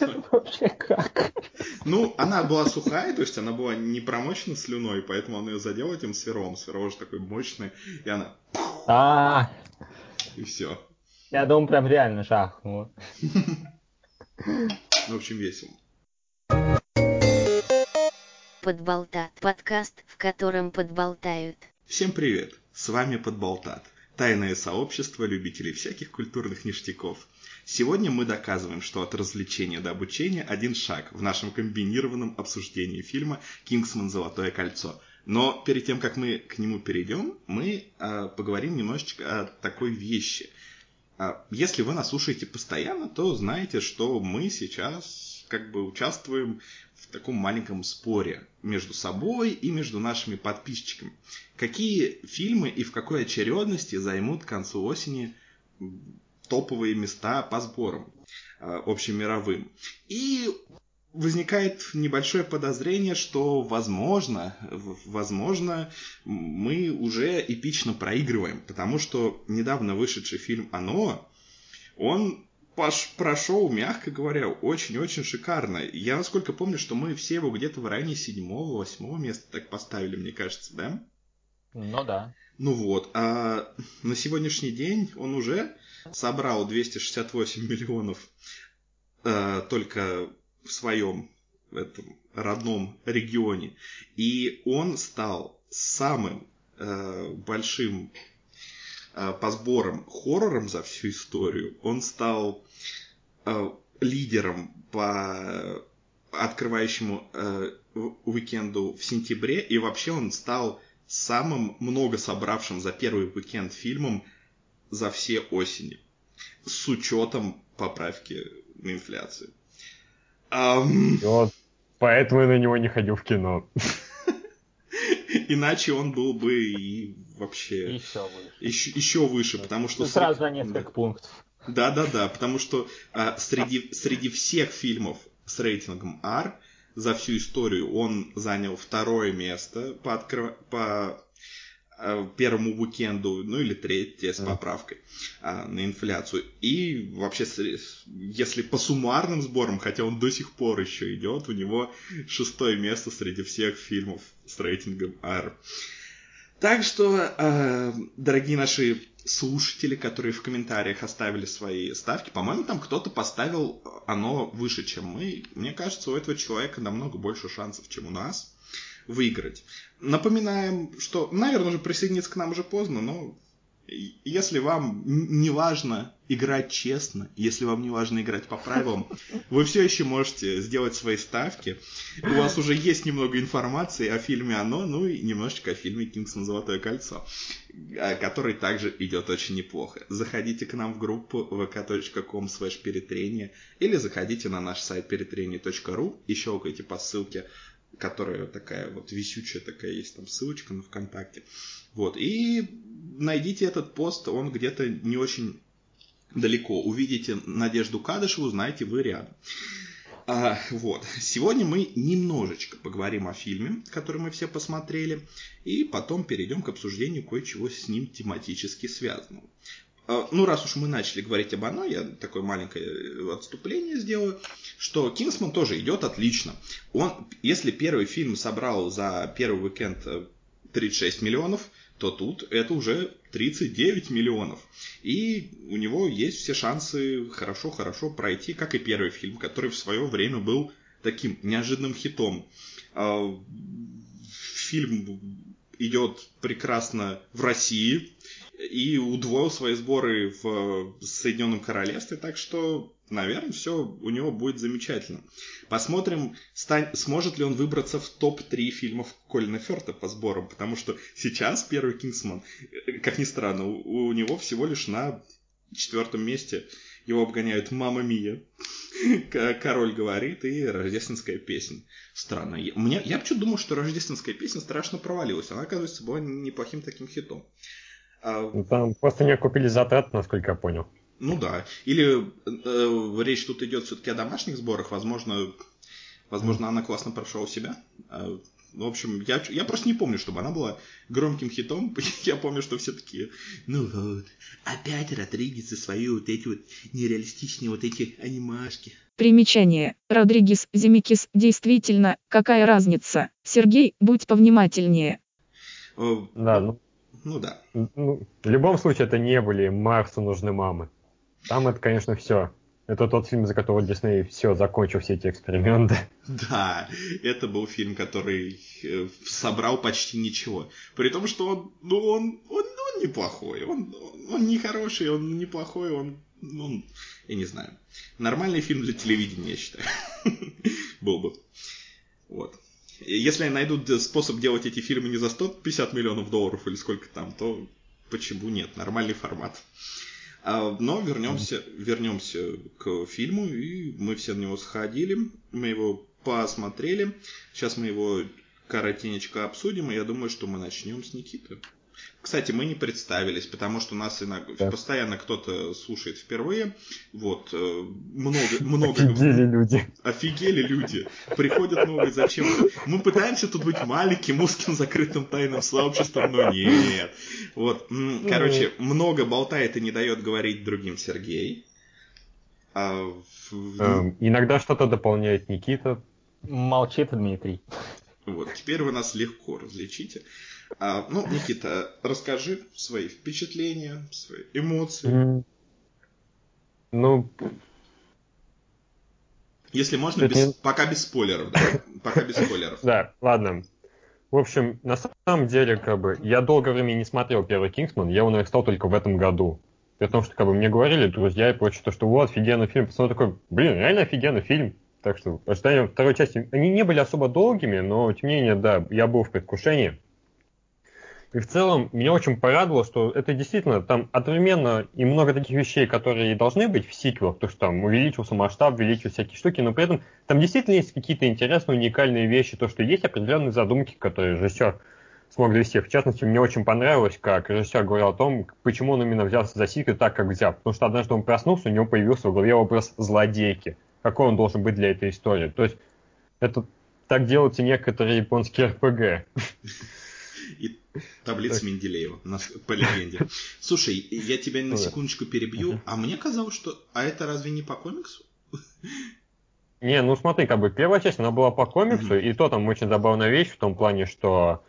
Вообще как? Ну, она была сухая, то есть она была не промочена слюной, поэтому он ее задел этим свером. Сверо уже такой мощный, и она... А, И все. я думал, прям реально жахнуло. В общем, весело. Подболтат. Подкаст, в котором подболтают. Всем привет! С вами Подболтат. Тайное сообщество любителей всяких культурных ништяков. Сегодня мы доказываем, что от развлечения до обучения один шаг в нашем комбинированном обсуждении фильма «Кингсман. Золотое кольцо». Но перед тем, как мы к нему перейдем, мы а, поговорим немножечко о такой вещи. А, если вы нас слушаете постоянно, то знаете, что мы сейчас как бы участвуем в таком маленьком споре между собой и между нашими подписчиками. Какие фильмы и в какой очередности займут к концу осени топовые места по сборам э, общемировым. И возникает небольшое подозрение, что, возможно, возможно, мы уже эпично проигрываем, потому что недавно вышедший фильм «Оно», он прошел, мягко говоря, очень-очень шикарно. Я, насколько помню, что мы все его где-то в районе седьмого, восьмого места так поставили, мне кажется, да? Ну да. Ну вот, а на сегодняшний день он уже собрал 268 миллионов э, только в своем этом родном регионе. И он стал самым э, большим э, по сборам хоррором за всю историю. Он стал э, лидером по открывающему э, уикенду в сентябре. И вообще он стал самым много собравшим за первый уикенд фильмом за все осени. С учетом поправки на инфляцию. Ам, И вот поэтому я на него не ходил в кино. иначе он был бы и вообще Еще выше. еще, еще выше, потому что... Ну, сразу на несколько пунктов. Да, да, да, потому что а, среди, среди всех фильмов с рейтингом R за всю историю он занял второе место по, откры- по а, первому уикенду, ну или третье с поправкой а, на инфляцию. И вообще, если по суммарным сборам, хотя он до сих пор еще идет, у него шестое место среди всех фильмов с рейтингом R. Так что, э, дорогие наши слушатели, которые в комментариях оставили свои ставки, по-моему, там кто-то поставил оно выше, чем мы. Мне кажется, у этого человека намного больше шансов, чем у нас выиграть. Напоминаем, что, наверное, уже присоединиться к нам уже поздно, но если вам не важно играть честно, если вам не важно играть по правилам, вы все еще можете сделать свои ставки. У вас уже есть немного информации о фильме «Оно», ну и немножечко о фильме «Кингсман. Золотое кольцо», а, который также идет очень неплохо. Заходите к нам в группу vk.com slash перетрение или заходите на наш сайт перетрение.ру и щелкайте по ссылке, которая такая вот висючая такая есть там ссылочка на ВКонтакте. Вот, и найдите этот пост, он где-то не очень далеко. Увидите Надежду Кадышеву, знаете, вы рядом. А, вот. Сегодня мы немножечко поговорим о фильме, который мы все посмотрели, и потом перейдем к обсуждению кое-чего с ним тематически связанного. А, Ну, раз уж мы начали говорить об оно, я такое маленькое э, отступление сделаю, что Кингсман тоже идет отлично. Он, если первый фильм собрал за первый уикенд э, 36 миллионов, то тут это уже 39 миллионов. И у него есть все шансы хорошо-хорошо пройти, как и первый фильм, который в свое время был таким неожиданным хитом. А, Фильм идет прекрасно в России и удвоил свои сборы в Соединенном Королевстве, так что, наверное, все у него будет замечательно. Посмотрим, стань- сможет ли он выбраться в топ-3 фильмов Колина Ферта по сборам, потому что сейчас первый Кингсман, э, как ни странно, у, у него всего лишь на четвертом месте его обгоняют «Мама Мия», «Король говорит» и «Рождественская песня». Странно. Я, мне, я почему думал, что «Рождественская песня» страшно провалилась. Она, оказывается, была неплохим таким хитом. А, Ну, Там просто не окупили затрат, насколько я понял. ну да. Или э, речь тут идет все-таки о домашних сборах. Возможно, возможно, она классно прошла у себя. А, в общем, я, я просто не помню, чтобы она была громким хитом. Я помню, что все такие, ну вот, опять Родригес и свои вот эти вот нереалистичные вот эти анимашки. Примечание. Родригес, Земекис, действительно, какая разница? Сергей, будь повнимательнее. Э, Да, ну, Ну да. ну, в любом случае это не были Марсу нужны мамы. Там это, конечно, все. Это тот фильм, за который Дисней все закончил все эти эксперименты. Да, это был фильм, который э, собрал почти ничего. При том, что он, ну, он, он, он неплохой. Он, он не хороший, он неплохой, он, ну, я не знаю. Нормальный фильм для телевидения, я считаю. Был бы. Вот. Если найдут способ делать эти фильмы не за 150 миллионов долларов или сколько там, то почему нет? Нормальный формат. А, Но вернемся, вернемся к фильму, и мы все на него сходили, мы его посмотрели. Сейчас мы его коротенечко обсудим, и я думаю, что мы начнем с Никиты. Кстати, мы не представились, потому что нас иногда, Да. постоянно кто-то слушает впервые. Вот, э, много, много, Офигели люди. Офигели люди. Приходят новые зачем Мы пытаемся тут быть маленьким, узким, закрытым тайным сообществом, но нет. Вот, м, короче, много болтает и не дает говорить другим Сергей. А в- Эм, Иногда что-то дополняет Никита. Молчит Дмитрий. Вот, теперь вы нас легко различите. А, ну, Никита, расскажи свои впечатления, свои эмоции. Ну, Если можно, без- не- пока без спойлеров, да? Пока без спойлеров. да, ладно. В общем, на самом деле, как бы, я долгое время не смотрел первый Кингсман, я его наверстал только в этом году. При том, что, как бы, мне говорили друзья и прочее, то, что вот, офигенный фильм. Посмотрел такой, блин, реально офигенный фильм. Так что ожидания второй части, они не были особо долгими, но, тем не менее, да, я был в предвкушении. И в целом, меня очень порадовало, что это действительно там одновременно и много таких вещей, которые должны быть в сиквелах, то, что там увеличился масштаб, увеличились всякие штуки, но при этом там действительно есть какие-то интересные, уникальные вещи, то, что есть определенные задумки, которые режиссер смог довести. В частности, мне очень понравилось, как режиссер говорил о том, почему он именно взялся за сиквел так, как взял. Потому что однажды он проснулся, у него появился в голове образ злодейки. Какой он должен быть для этой истории. То есть, это так делаются некоторые японские РПГ. И таблица Менделеева, у нас по легенде. Слушай, я тебя на секундочку перебью, а мне казалось, что... А это разве не по комиксу? Не, ну смотри, как бы первая часть, она была по комиксу, и то там очень забавная вещь в том плане, что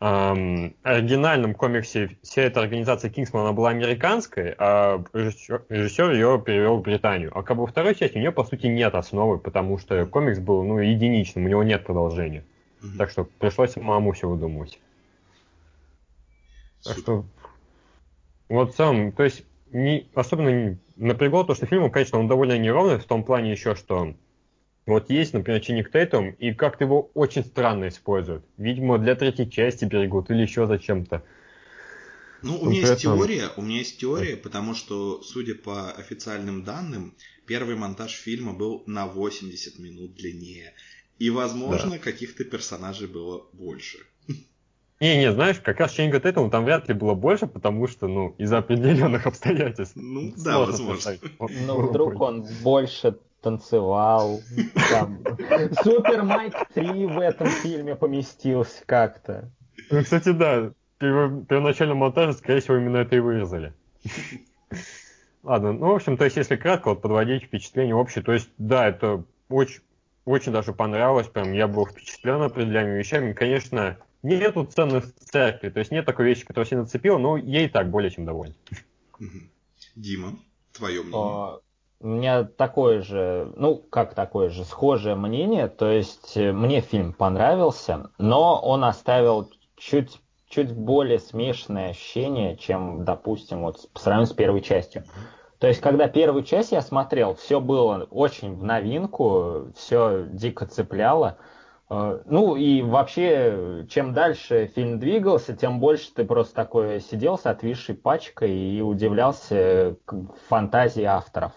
эм, оригинальном комиксе вся эта организация Кингсман, она была американской, а режиссер, режиссер ее перевел в Британию. А как бы во второй части у нее, по сути, нет основы, потому что комикс был, ну, единичным, у него нет продолжения. Мгм. Так что пришлось самому все выдумывать. Так что вот сам, то есть не, особенно не напрягло то, что фильм, конечно, он довольно неровный в том плане еще, что вот есть, например, Чиник Тейтум, и как-то его очень странно используют. Видимо, для третьей части берегут или еще зачем-то. Ну, у меня есть теория, у меня есть теория, потому что, судя по официальным данным, первый монтаж фильма был на 80 минут длиннее. И, возможно, каких-то персонажей было больше. Не, не, знаешь, как раз Ченнинга Тейтума там вряд ли было больше, потому что, ну, из-за определенных обстоятельств. Ну, да, возможно. Ну, вдруг он больше танцевал. там. Супер Майк 3 в этом фильме поместился как-то. Ну, кстати, да, в перво- первоначальном монтаже, скорее всего, именно это и вырезали. Ладно, ну, в общем, то есть, если кратко, вот подводить впечатление общее, то есть, да, это очень, очень даже понравилось, прям я был впечатлен определенными вещами. Конечно, нету цены в церкви, то есть нет такой вещи, которая сильно зацепила, но я и так более чем доволен. Дима, твое мнение? А, У меня такое же, ну, как такое же, схожее мнение. То есть э, мне фильм понравился, но он оставил чуть, чуть более смешанное ощущение, чем, допустим, вот по сравнению с первой частью. То есть, когда первую часть я смотрел, все было очень в новинку, все дико цепляло. Э, Ну и вообще, чем дальше фильм двигался, тем больше ты просто такой сидел с отвисшей пачкой и удивлялся к фантазии авторов.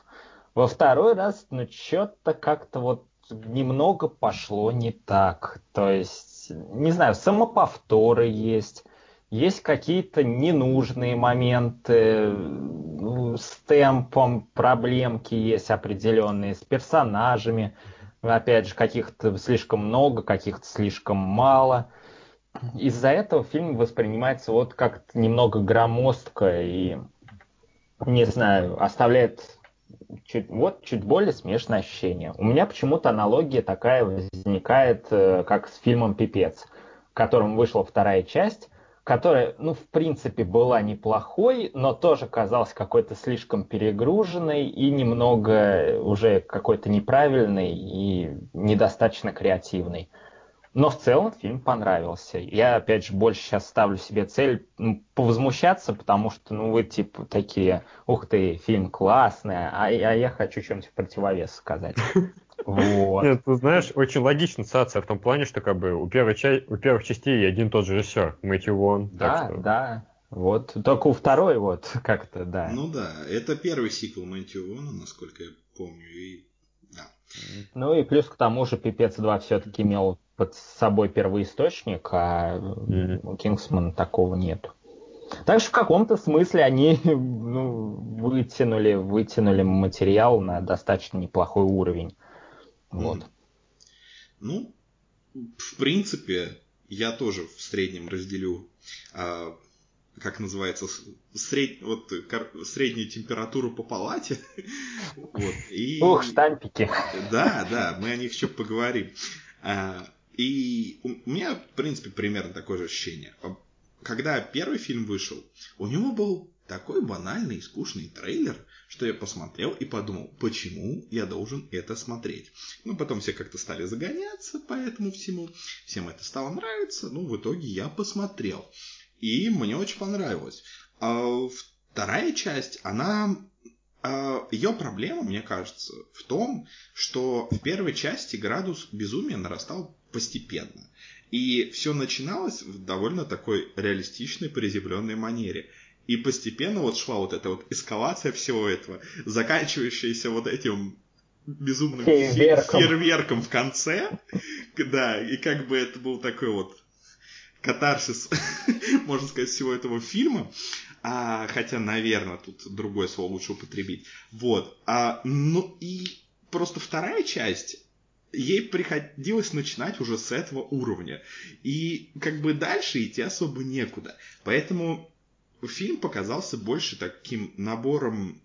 Во второй раз, ну, что-то как-то вот немного пошло не так. То есть, не знаю, самоповторы есть, есть какие-то ненужные моменты, ну, с темпом проблемки есть определенные, с персонажами, опять же, каких-то слишком много, каких-то слишком мало. Из-за этого фильм воспринимается вот как-то немного громоздко и, не знаю, оставляет чуть, вот чуть более смешное ощущение. У меня почему-то аналогия такая возникает, э, как с фильмом «Пипец», в котором вышла вторая часть, которая, ну, в принципе, была неплохой, но тоже казалась какой-то слишком перегруженной и немного уже какой-то неправильной и недостаточно креативной. Но в целом фильм понравился. Я, опять же, больше сейчас ставлю себе цель ну, повозмущаться, потому что, ну, вы, типа, такие, ух ты, фильм классный, а, а я хочу что-нибудь в противовес сказать. Вот. Нет, ты знаешь, очень логичная ситуация в том плане, что как бы у первой, ча- у первых частей один тот же режиссер, Мэтью Вон. Да, что... да. Вот, только у второй вот как-то, да. Ну да, это первый сиквел Мэтью Вона, насколько я помню, и да. Ну и плюс к тому же Пипец 2 все-таки имел под собой первоисточник, а mm-hmm. у Кингсмана такого нет. Так что в каком-то смысле они ну, вытянули, вытянули материал на достаточно неплохой уровень. Вот. Ну, в принципе, я тоже в среднем разделю, а, как называется, сред, вот, кор, среднюю температуру по палате. вот, и... Ух, штампики. Да, да, мы о них еще поговорим. А, и у меня, в принципе, примерно такое же ощущение. Когда первый фильм вышел, у него был такой банальный и скучный трейлер, что я посмотрел и подумал, почему я должен это смотреть. Ну, потом все как-то стали загоняться по этому всему, всем это стало нравиться, ну, в итоге я посмотрел. И мне очень понравилось. А вторая часть, она... А, Ее проблема, мне кажется, в том, что в первой части градус безумия нарастал постепенно. И все начиналось в довольно такой реалистичной, приземленной манере. И постепенно вот шла вот эта вот эскалация всего этого, заканчивающаяся вот этим безумным фейерверком, фейерверком в конце. Да, и как бы это был такой вот катарсис, можно сказать, всего этого фильма. А, хотя, наверное, тут другое слово лучше употребить. Вот. А, ну и просто вторая часть, ей приходилось начинать уже с этого уровня. И как бы дальше идти особо некуда. Поэтому фильм показался больше таким набором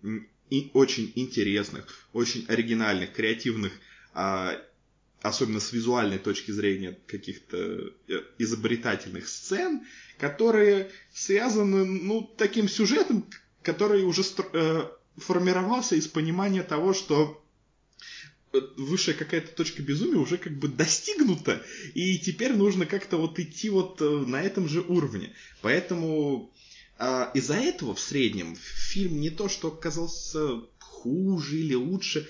и очень интересных, очень оригинальных, креативных, а, особенно с визуальной точки зрения каких-то э, изобретательных сцен, которые связаны, ну, таким сюжетом, который уже э, формировался из понимания того, что э, высшая какая-то точка безумия уже как бы достигнута, и теперь нужно как-то вот идти вот на этом же уровне. Поэтому а, из-за этого в среднем фильм не то, что оказался хуже или лучше,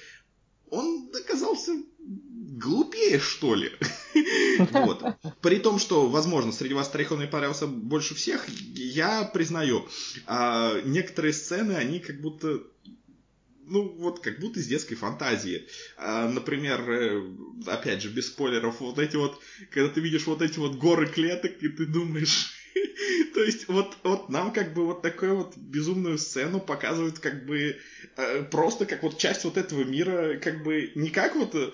он оказался глупее, что ли. вот. При том, что, возможно, среди вас троих он мне понравился больше всех, я признаю, а некоторые сцены, они как будто ну, вот как будто из детской фантазии. А, например, э, опять же, без спойлеров, вот эти вот, когда ты видишь вот эти вот горы клеток, и ты думаешь, то есть вот, вот нам как бы вот такую вот безумную сцену показывают как бы э, просто как вот часть вот этого мира, как бы не как вот э,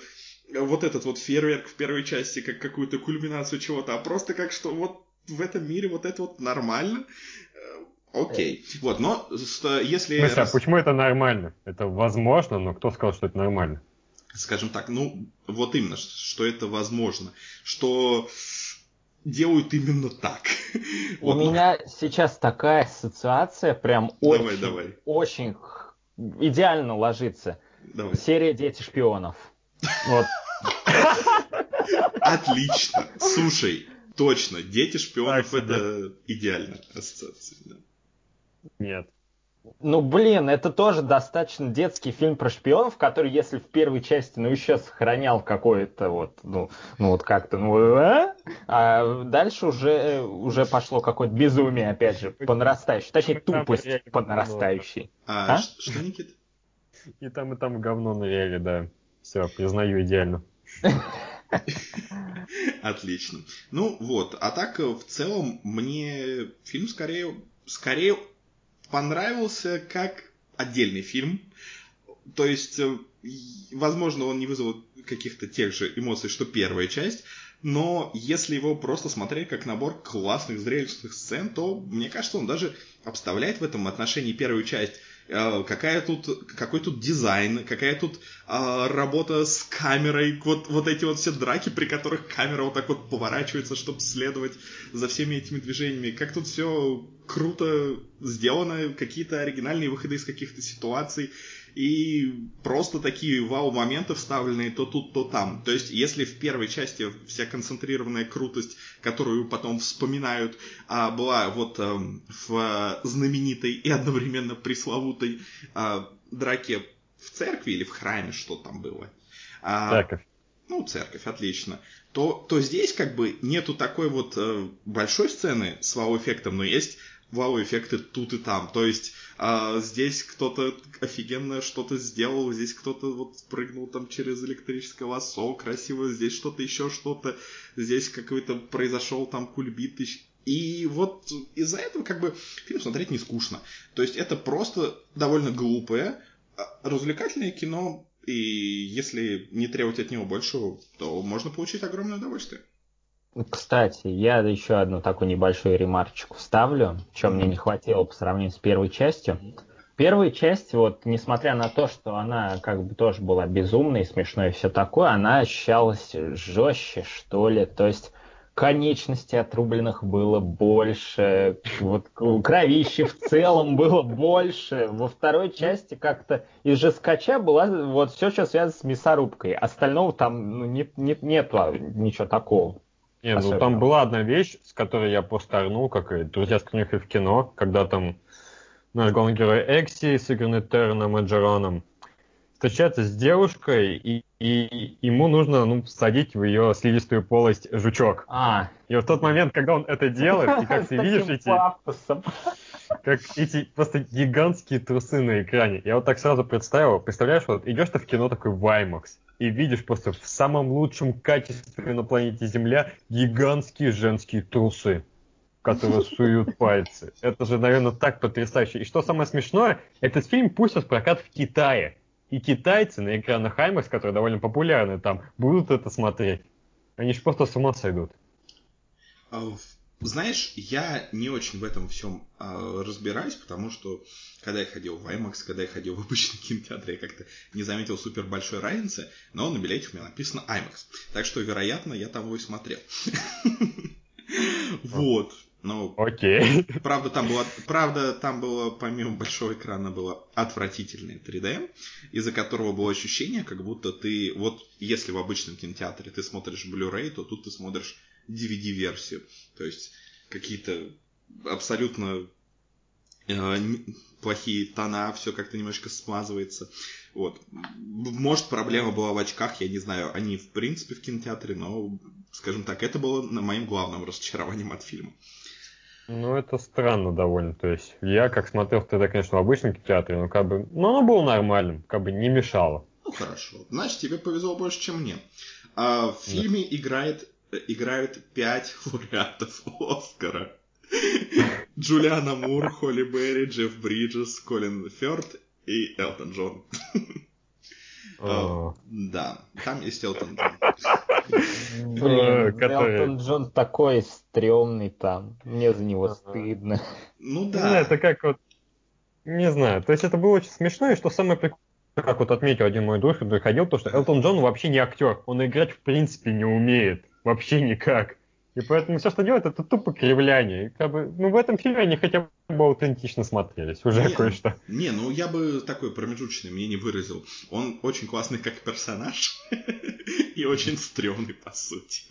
вот этот вот фейерверк в первой части, как какую-то кульминацию чего-то, а просто как что вот в этом мире вот это вот нормально. Э, окей. Okay. Вот, но если... Смысле, раз... а почему это нормально? Это возможно, но кто сказал, что это нормально? Скажем так, ну, вот именно, что это возможно. Что делают именно так. У меня сейчас такая ассоциация прям давай, очень, давай. очень идеально ложится. Давай. Серия «Дети шпионов». Вот. Отлично. Слушай, точно, «Дети шпионов» это идеальная ассоциация. Да. Нет. Ну, блин, это тоже достаточно детский фильм про шпионов, который, если в первой части, ну, еще сохранял какое-то вот, ну, ну вот как-то, ну, а? а дальше уже, уже пошло какое-то безумие, опять же, по нарастающей. Точнее, тупость по нарастающей. А, а? что, Никит? И там, и там говно навели, да. Все, признаю идеально. Отлично. Ну вот, а так в целом мне фильм скорее, скорее понравился как отдельный фильм. То есть, э, возможно, он не вызвал каких-то тех же эмоций, что первая часть, но если его просто смотреть как набор классных зрелищных сцен, то, мне кажется, он даже обставляет в этом отношении первую часть какая тут, какой тут дизайн, какая тут э, работа с камерой, вот, вот эти вот все драки, при которых камера вот так вот поворачивается, чтобы следовать за всеми этими движениями, как тут все круто сделано, какие-то оригинальные выходы из каких-то ситуаций, и просто такие вау-моменты вставленные то тут, то там. То есть, если в первой части вся концентрированная крутость, которую потом вспоминают, а, была вот а, в знаменитой и одновременно пресловутой а, драке в церкви или в храме, что там было. А, церковь. Ну, церковь, отлично. То, то здесь как бы нету такой вот э, большой сцены с вау-эффектом, но есть вау-эффекты тут и там. То есть а, здесь кто-то офигенно что-то сделал, здесь кто-то вот прыгнул там через электрическое лосо красиво, здесь что-то еще что-то, здесь какой-то произошел там кульбит. И вот из-за этого как бы фильм смотреть не скучно. То есть это просто довольно глупое, а, развлекательное кино, и если не требовать от него большего, то можно получить огромное удовольствие. Кстати, я еще одну такую небольшую ремарочку вставлю, чем мне не хватило по сравнению с первой частью. Первая часть, вот, несмотря на то, что она как бы тоже была безумной, смешной и все такое, она ощущалась жестче, что ли. То есть конечностей отрубленных было больше, вот кровищи в целом было больше. Во второй части как-то из жескача была вот все, что связано с мясорубкой. Остального там ну, нет, нет, нету ничего такого. Не, ну там была одна вещь, с которой я просто орнул, как и «Друзья с книг» в кино, когда там наш главный герой Экси, сыгранный Терном Эджероном, встречается с девушкой, и, и ему нужно ну, садить в ее слизистую полость жучок. А. И в тот момент, когда он это делает, и как ты видишь эти... Как эти просто гигантские трусы на экране. Я вот так сразу представил, представляешь, вот идешь ты в кино такой в IMAX, и видишь просто в самом лучшем качестве на планете Земля гигантские женские трусы, которые суют пальцы. Это же, наверное, так потрясающе. И что самое смешное, этот фильм пустят в прокат в Китае. И китайцы на экранах IMAX, которые довольно популярны там, будут это смотреть. Они же просто с ума сойдут. А знаешь, я не очень в этом всем э, разбираюсь, потому что когда я ходил в IMAX, когда я ходил в обычный кинотеатр, я как-то не заметил супер большой разницы, но на билете у меня написано IMAX. Так что, вероятно, я там его и смотрел. Вот. Ну, Окей. Правда, там было, правда, там было, помимо большого экрана, было отвратительное 3D, из-за которого было ощущение, как будто ты, вот если в обычном кинотеатре ты смотришь Blu-ray, то тут ты смотришь DVD-версию. То есть какие-то абсолютно э, плохие тона, все как-то немножко смазывается. Вот. Может, проблема была в очках, я не знаю, они в принципе в кинотеатре, но, скажем так, это было моим главным разочарованием от фильма. Ну, это странно довольно. То есть, я как смотрел тогда, конечно, в обычном кинотеатре, но как бы, ну, оно было нормальным, как бы не мешало. Ну, хорошо. Значит, тебе повезло больше, чем мне. А в фильме да. играет играют пять лауреатов Оскара. Джулиана Мур, Холли Берри, Джефф Бриджес, Колин Фёрд и Элтон Джон. А, да, там есть Элтон Джон. Блин, Элтон Джон такой стрёмный там. Мне за него стыдно. Ну да. Это как вот... Не знаю, то есть это было очень смешно, и что самое прикольное, как вот отметил один мой друг, который ходил, то что Элтон Джон вообще не актер, он играть в принципе не умеет. Вообще никак. И поэтому все, что делают, это тупо кривляние. И как бы, ну, в этом фильме они хотя бы аутентично смотрелись. Уже кое-что. Не, ну я бы такой промежуточный мне не выразил. Он очень классный как персонаж и очень стрёмный по сути.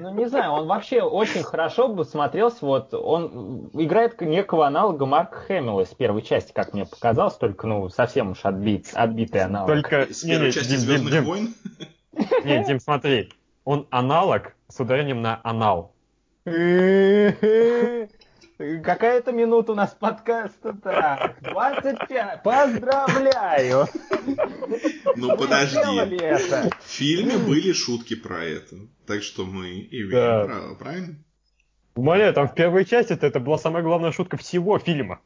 Ну, не знаю, он вообще очень хорошо бы смотрелся. Вот он играет некого аналога Марка Хэмилла с первой части, как мне показалось, только, ну, совсем уж отбит, отбитый аналог. Только... С первой не, части Звездных войн? Не, Дим, смотри, он аналог с ударением на анал. Какая-то минута у нас подкаста-то. 25. Поздравляю. Ну подожди. В фильме были шутки про это. Так что мы имеем да. право, правильно? Умоляю, там в первой части это была самая главная шутка всего фильма.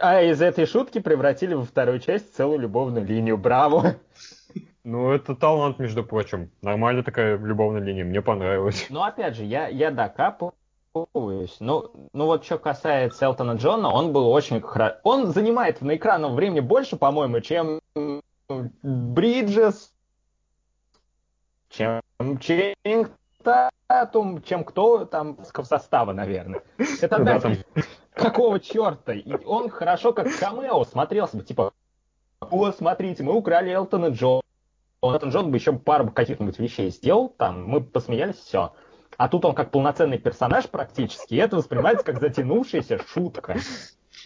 А из этой шутки превратили во вторую часть целую любовную линию. Браво! Ну, это талант, между прочим. Нормальная такая любовная линия, мне понравилось. Ну, опять же, я, я докапал разочаровываюсь. Ну, ну вот что касается Элтона Джона, он был очень хорошо. Он занимает на экранном времени больше, по-моему, чем Бриджес, чем Ченнинг Татум, чем кто там в состава, наверное. Это да, там... какого черта? И он хорошо как камео смотрелся бы, типа, о, смотрите, мы украли Элтона Джона. Элтон Джон бы еще пару каких-нибудь вещей сделал, там, мы посмеялись, все. А тут он как полноценный персонаж практически, и это воспринимается как затянувшаяся шутка.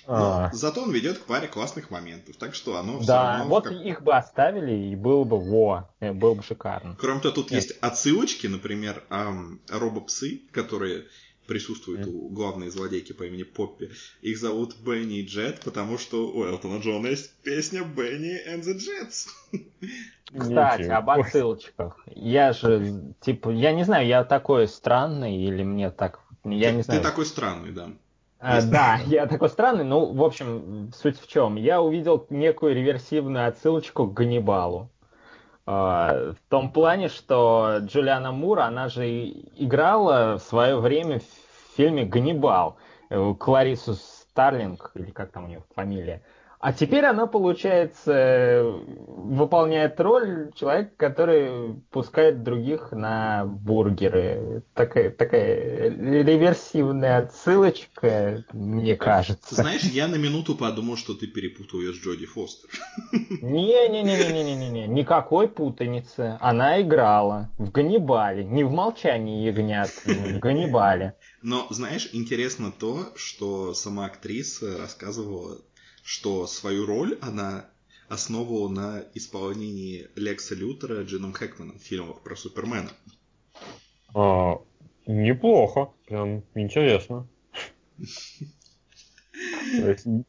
А. Зато он ведет к паре классных моментов, так что оно все Да, равно вот как... их бы оставили, и было бы во, э, было бы шикарно. Кроме того, тут Нет. есть отсылочки, например, эм, робопсы, которые присутствуют mm. у главной злодейки по имени Поппи. Их зовут Бенни и Джет, потому что у Элтона Джона есть песня Бенни and the Jets. Кстати, об отсылочках. Я же, типа, я не знаю, я такой странный или мне так... Я ты, не знаю. Ты такой странный, да. А, да, я такой странный, ну, в общем, суть в чем. Я увидел некую реверсивную отсылочку к Ганнибалу. А, в том плане, что Джулиана Мур, она же играла в свое время в фильме «Ганнибал». Э, Кларису Старлинг, или как там у нее фамилия. А теперь она, получается, выполняет роль человека, который пускает других на бургеры. Такая, такая реверсивная отсылочка, мне кажется. Знаешь, я на минуту подумал, что ты перепутал ее с Джоди Фостер. Не-не-не-не-не-не-не, никакой путаницы. Она играла в Ганнибале, не в «Молчании ягнят», в Ганнибале. Но, знаешь, интересно то, что сама актриса рассказывала что свою роль она основывала на исполнении Лекса Лютера Джином Хэкманом в фильмах про Супермена. А, неплохо, прям интересно.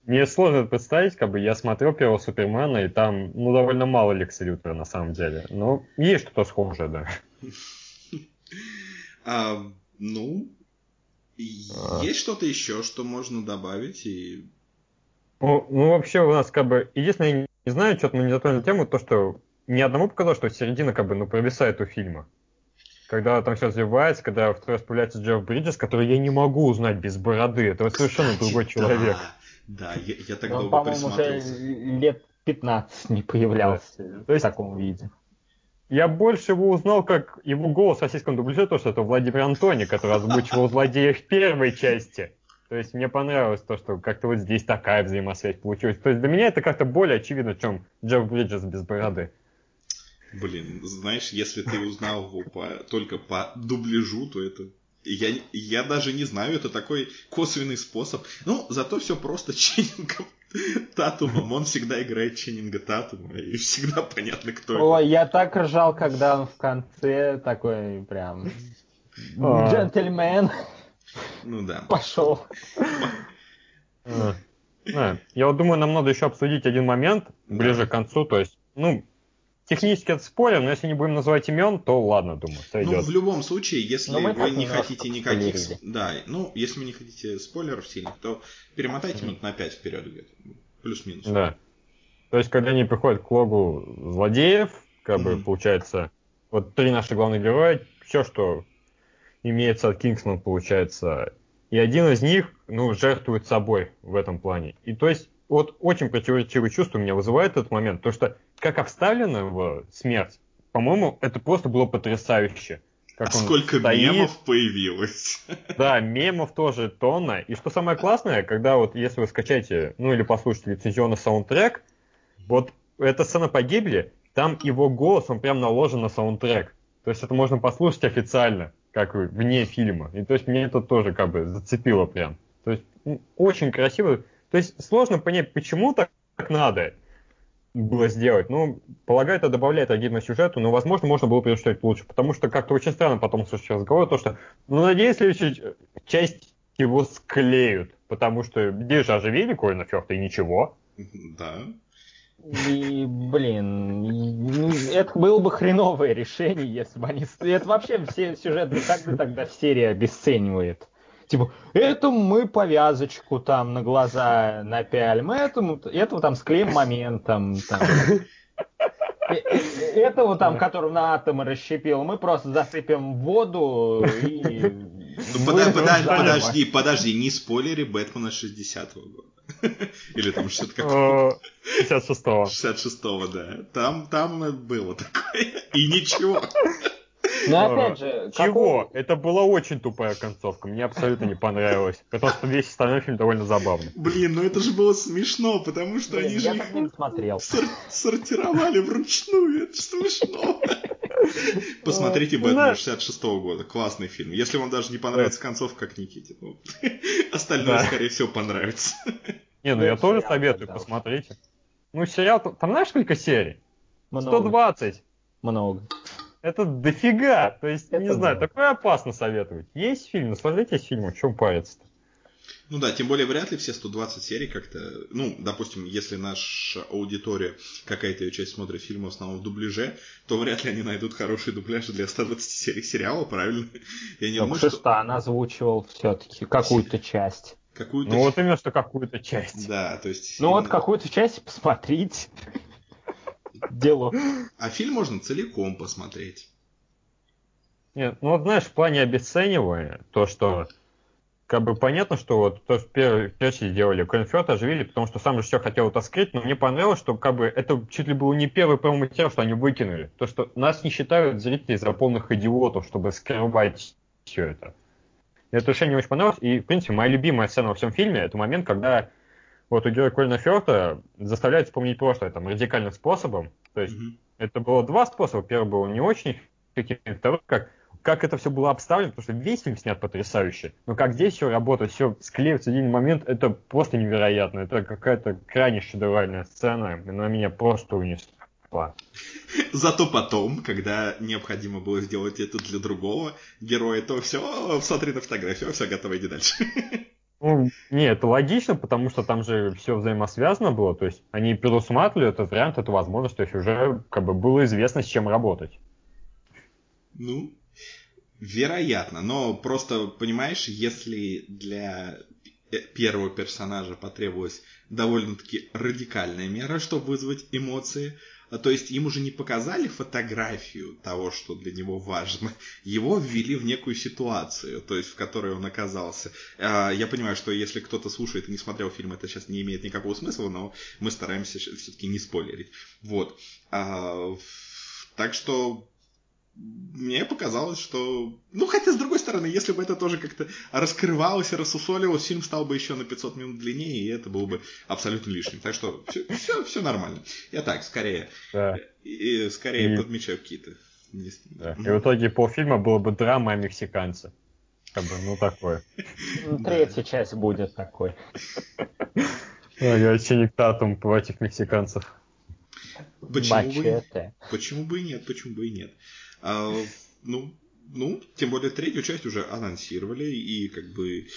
Мне сложно представить, как бы я смотрел первого Супермена, и там, ну, довольно мало Лекса Лютера на самом деле. Но есть что-то схожее, да. А, ну, а. есть что-то еще, что можно добавить, и ну, ну, вообще у нас как бы... Единственное, я не знаю, что-то мы не затронули тему, то, что ни одному показалось, что середина как бы, ну, провисает у фильма. Когда там все развивается, когда второй раз появляется Джефф Бриджес, который я не могу узнать без бороды. Это совершенно другой человек. Да, я, я так долго по-моему, уже лет 15 не появлялся То есть, в таком виде. Я больше его узнал, как его голос в российском дубляже, то, что это Владимир Антони, который озвучивал злодея в первой части. То есть мне понравилось то, что как-то вот здесь такая взаимосвязь получилась. То есть для меня это как-то более очевидно, чем Джефф Бриджес без бороды. Блин, знаешь, если ты узнал его по, только по дубляжу, то это... Я, я даже не знаю, это такой косвенный способ. Ну, зато все просто ченнингом Татумом. Он всегда играет Ченнинга Татума, и всегда понятно, кто Ой, это. я так ржал, когда он в конце такой прям... А. Джентльмен. Ну да. Пошел. А, я вот думаю, нам надо еще обсудить один момент ближе к концу. То есть, ну, технически это спорим, но если не будем называть имен, то ладно, думаю, сойдет. Ну, в любом случае, если вы не хотите никаких... Да, ну, если вы не хотите спойлеров сильных, то перемотайте минут на 5 вперед где-то. Плюс-минус. Да. То есть, когда они приходят к логу злодеев, как бы, получается, вот три наши главных героя, все, что имеется от Кингсман, получается. И один из них, ну, жертвует собой в этом плане. И то есть, вот очень противоречивые чувства меня вызывает этот момент, то что как обставлена его смерть, по-моему, это просто было потрясающе. Как а сколько стоит. мемов появилось. Да, мемов тоже тонна. И что самое классное, когда вот если вы скачаете, ну или послушаете лицензионный саундтрек, вот эта сцена погибли, там его голос, он прям наложен на саундтрек. То есть это можно послушать официально как вне фильма. И то есть мне это тоже как бы зацепило прям. То есть очень красиво. То есть сложно понять, почему так, так надо было сделать. Ну, полагаю, это добавляет агитно сюжету, но, возможно, можно было придумать лучше. Потому что как-то очень странно потом слышать разговор, то, что, ну, надеюсь, следующую часть его склеют. Потому что где же оживили Колина Фёрта и ничего. Да. И, блин, ну, это было бы хреновое решение, если бы они... Это вообще все сюжеты как бы тогда серия обесценивает. Типа, этому мы повязочку там на глаза напялим, этому, этого там склеим моментом. Там. Э, э, этого там, которого на атомы расщепил, мы просто засыпем воду и Ну, пода- пода- подожди, подожди, не спойлери Бэтмена 60-го года. Или там 60 какого? 56-го. 66-го, да. Там, там было такое. И ничего. Но опять же, Чего? какого- Это была очень тупая концовка. Мне абсолютно не понравилось. Потому что весь остальной фильм довольно забавный. Блин, ну это же было смешно, потому что Блин, они же я их не смотрел. сор- сортировали вручную. Это ж смешно. Посмотрите Ну, Бэтмен да. 66 года. Классный фильм. Если вам даже не понравится концовка, как Никите, ну, остальное, скорее всего, понравится. Не, ну Ну, я тоже советую, посмотрите. Ну, сериал, там знаешь, сколько серий? Много. 120. Много. Это дофига. То есть, не Это знаю, да. такое опасно советовать. Есть фильм, наслаждайтесь фильмом, в чем париться-то? Ну да, тем более вряд ли все 120 серий как-то... Ну, допустим, если наша аудитория, какая-то ее часть смотрит фильмы в основном в дубляже, то вряд ли они найдут хорошие дубляжи для 120 серий сериала, правильно? Я не Ну, думаю, что Шестан озвучивал все-таки какую-то часть. какую-то... Ну, вот именно, что какую-то часть. Да, то есть... Ну вот какую-то часть посмотрите. Дело. А фильм можно целиком посмотреть. Нет, ну вот знаешь, в плане обесценивания, то, что как бы понятно, что вот то, что первый первый сделали, Колин Фёрд оживили, потому что сам режиссер хотел это скрыть, но мне понравилось, что как бы это чуть ли было не первый промо-материал, что они выкинули. То, что нас не считают зрители за полных идиотов, чтобы скрывать все это. Это решение очень понравилось, и, в принципе, моя любимая сцена во всем фильме, это момент, когда вот у героя Колина Фёрта заставляют вспомнить прошлое там радикальным способом. То есть Мгм. это было два способа. Первый был не очень эффективный, второй как как это все было обставлено, потому что весь фильм снят потрясающе. Но как здесь все работает, все склеивается в один момент, это просто невероятно. Это какая-то крайне шедевральная сцена. Она меня просто унесла. Зато потом, когда необходимо было сделать это для другого героя, то все, смотри на фотографию, все, готово, иди дальше. Ну, не, это логично, потому что там же все взаимосвязано было. То есть они предусматривали этот вариант, эту возможность, то есть уже как бы было известно, с чем работать. Ну, вероятно, но просто, понимаешь, если для первого персонажа потребовалась довольно-таки радикальная мера, чтобы вызвать эмоции, то есть ему же не показали фотографию того, что для него важно, его ввели в некую ситуацию, то есть в которой он оказался. А, Я понимаю, что если кто-то слушает и не смотрел фильм, это сейчас не имеет никакого смысла, но мы стараемся все-таки не спойлерить. Вот. А, Так что мне показалось, что... Ну, хотя, с другой стороны, если бы это тоже как-то раскрывалось и рассусоливалось, фильм стал бы еще на 500 минут длиннее, и это было бы абсолютно лишним. Так что все, все, нормально. Я так, скорее, Да. и, скорее И- подмечаю какие-то... Да. И в итоге полфильма было бы драма о мексиканце. Как бы, ну такое. Ну, Третья часть будет такой. Ага, Ченнинг Татум против мексиканцев. Почему бы, почему бы и нет, почему бы и нет. А, ну, ну, тем более третью часть уже анонсировали, и как бы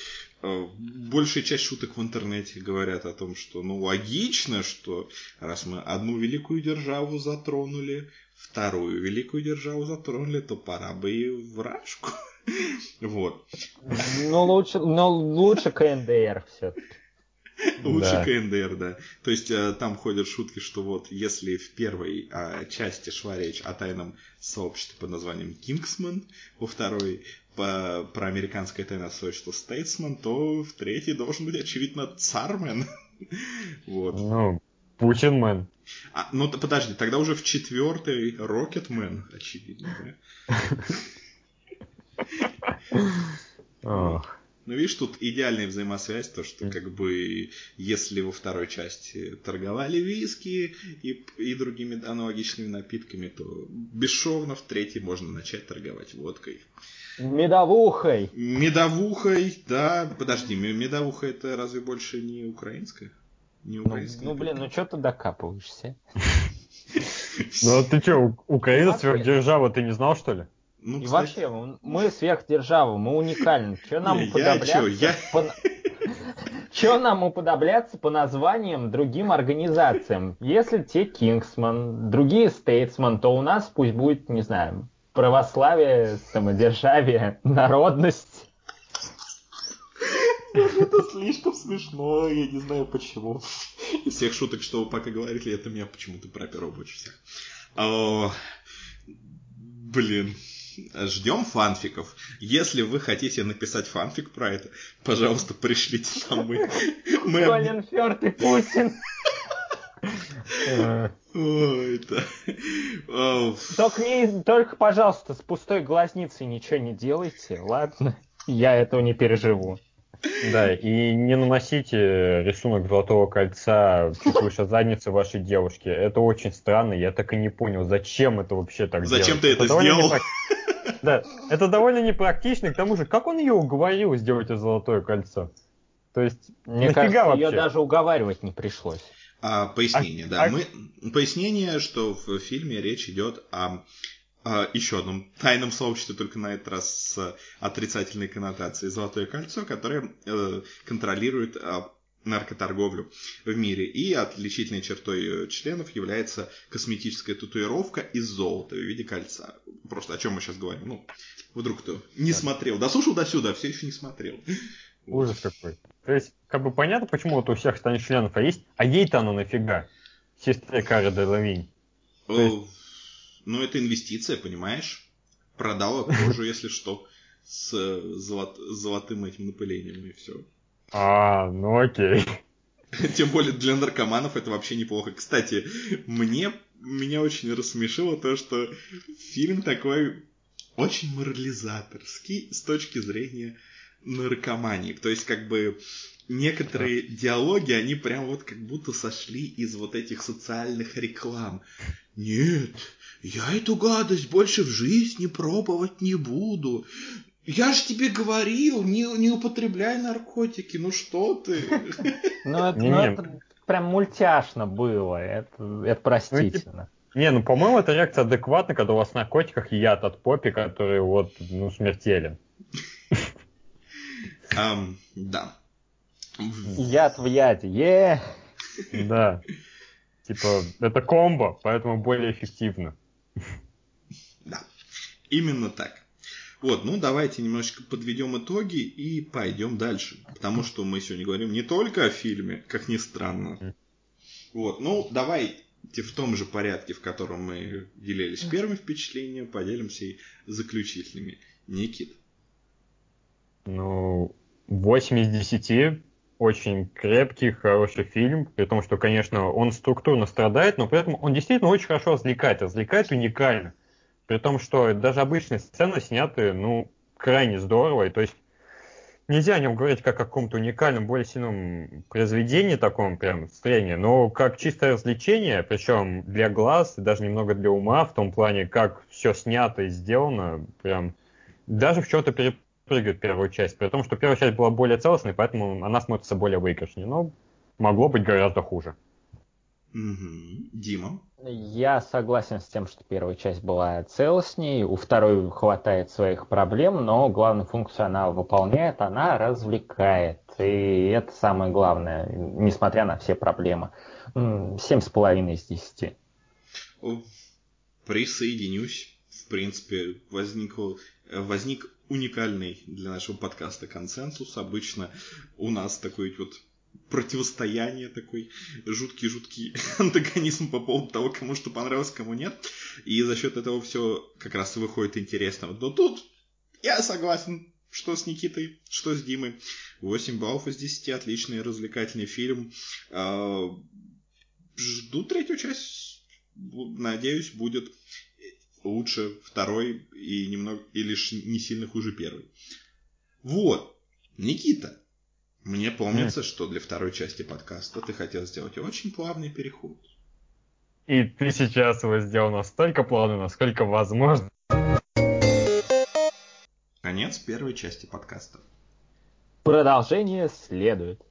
э, большая часть шуток в интернете говорят о том, что ну логично, что раз мы одну великую державу затронули, вторую великую державу затронули, то пора бы и вражку. Вот. Ну, лучше, но лучше КНДР все-таки. Лучше. КНДР, да. То есть э, там ходят шутки, что вот если в первой э, части шла речь о тайном сообществе под названием Кингсман, во второй про американское тайное сообщество Стейтсман, то в третьей должен быть, очевидно, Цармен. Вот. Ну, Путинмен. А, ну подожди, тогда уже в четвертой Рокетмен, очевидно, да? Ну, видишь, тут идеальная взаимосвязь, то, что как бы если во второй части торговали виски и, и другими аналогичными напитками, то бесшовно в третьей можно начать торговать водкой. Медовухой. Медовухой, да, подожди, ме- медовуха это разве больше не украинская? Не Ну, украинская? ну, блин, ну что ты докапываешься? Ну а ты что, Украина сверхдержава, ты не знал, что ли? Ну, И кстати, вообще, мы сверхдержава, мы уникальны. Че нам уподобляться? я- по Чё нам уподобляться по названиям другим организациям? Если те Кингсман, другие Стейтсман, то у нас пусть будет, не знаю, православие, самодержавие, народность. Это слишком смешно, я не знаю почему. Из всех шуток, что вы пока говорили, это меня почему-то проперло больше всех. Блин. Ждем фанфиков. Если вы хотите написать фанфик про это, пожалуйста, пришлите нам. Мы. Колин Фёрд и Путин. Ой, это... Только, не, только, пожалуйста, с пустой глазницей ничего не делайте, ладно? Я этого не переживу. Да, и не наносите рисунок золотого кольца чуть выше задницы вашей девушки. Это очень странно, я так и не понял, зачем это вообще так Зачем делать. ты это, это сделал? Да, это довольно непрактично, к тому же, как он ее уговорил сделать это золотое кольцо? То есть, Мне кажется, вообще? ее даже уговаривать не пришлось. А, пояснение, а, да. А... Мы, пояснение, что в фильме речь идет о а, еще одном тайном сообществе, только на этот раз с отрицательной коннотацией «Золотое кольцо», которое э, контролирует э, наркоторговлю в мире. И отличительной чертой членов является косметическая татуировка из золота в виде кольца. Просто о чем мы сейчас говорим? Ну, вдруг кто не да. смотрел. Дослушал до сюда, все еще не смотрел. Ужас какой. То есть, как бы понятно, почему вот у всех станет членов, а есть, а ей-то оно нафига? Сестре Кары Делавинь. Есть... Ну, это инвестиция, понимаешь? Продала кожу, если что, с золот... золотым этим напылением и все. А, ну окей. Тем более для наркоманов это вообще неплохо. Кстати, мне меня очень рассмешило то, что фильм такой очень морализаторский с точки зрения наркомании. То есть, как бы, некоторые диалоги, они прям вот как будто сошли из вот этих социальных реклам. Нет, я эту гадость больше в жизни пробовать не буду. Я же тебе говорил, не, не употребляй наркотики, ну что ты? Ну это, ну, прям мультяшно было, это, простительно. Не, ну, по-моему, это реакция адекватна, когда у вас в наркотиках яд от попи, который вот, ну, смертелен. Да. Яд в яде, е Да. Типа, это комбо, поэтому более эффективно. Да, именно так. Вот, ну давайте немножечко подведем итоги и пойдем дальше. Потому что мы сегодня говорим не только о фильме, как ни странно. Вот, ну давайте в том же порядке, в котором мы делились первым впечатлением, поделимся и заключительными. Никит. Ну, 8 из 10 очень крепкий, хороший фильм, при том, что, конечно, он структурно страдает, но при этом он действительно очень хорошо развлекает, развлекает уникально. При том, что даже обычные сцены сняты, ну, крайне здорово, и то есть нельзя о нем говорить как о каком-то уникальном, более сильном произведении, таком прям строении, но как чистое развлечение, причем для глаз, и даже немного для ума, в том плане, как все снято и сделано, прям даже в чем-то переп прыгают первую часть, при том, что первая часть была более целостной, поэтому она смотрится более выигрышнее. Но могло быть гораздо хуже. Угу. Дима? Я согласен с тем, что первая часть была целостней, у второй хватает своих проблем, но главную функцию она выполняет, она развлекает. И это самое главное, несмотря на все проблемы. Семь с половиной из десяти. Присоединюсь. В принципе, возник, возник уникальный для нашего подкаста консенсус. Обычно у нас такой вот противостояние такой, жуткий-жуткий антагонизм по поводу того, кому что понравилось, кому нет. И за счет этого все как раз выходит интересно. Но тут я согласен, что с Никитой, что с Димой. 8 баллов из 10, отличный развлекательный фильм. А, жду третью часть. Надеюсь, будет лучше второй и немного и лишь не сильно хуже первой. Вот, Никита, мне помнится, mm. что для второй части подкаста ты хотел сделать очень плавный переход. И ты сейчас его сделал настолько плавно, насколько возможно. Конец первой части подкаста. Продолжение следует.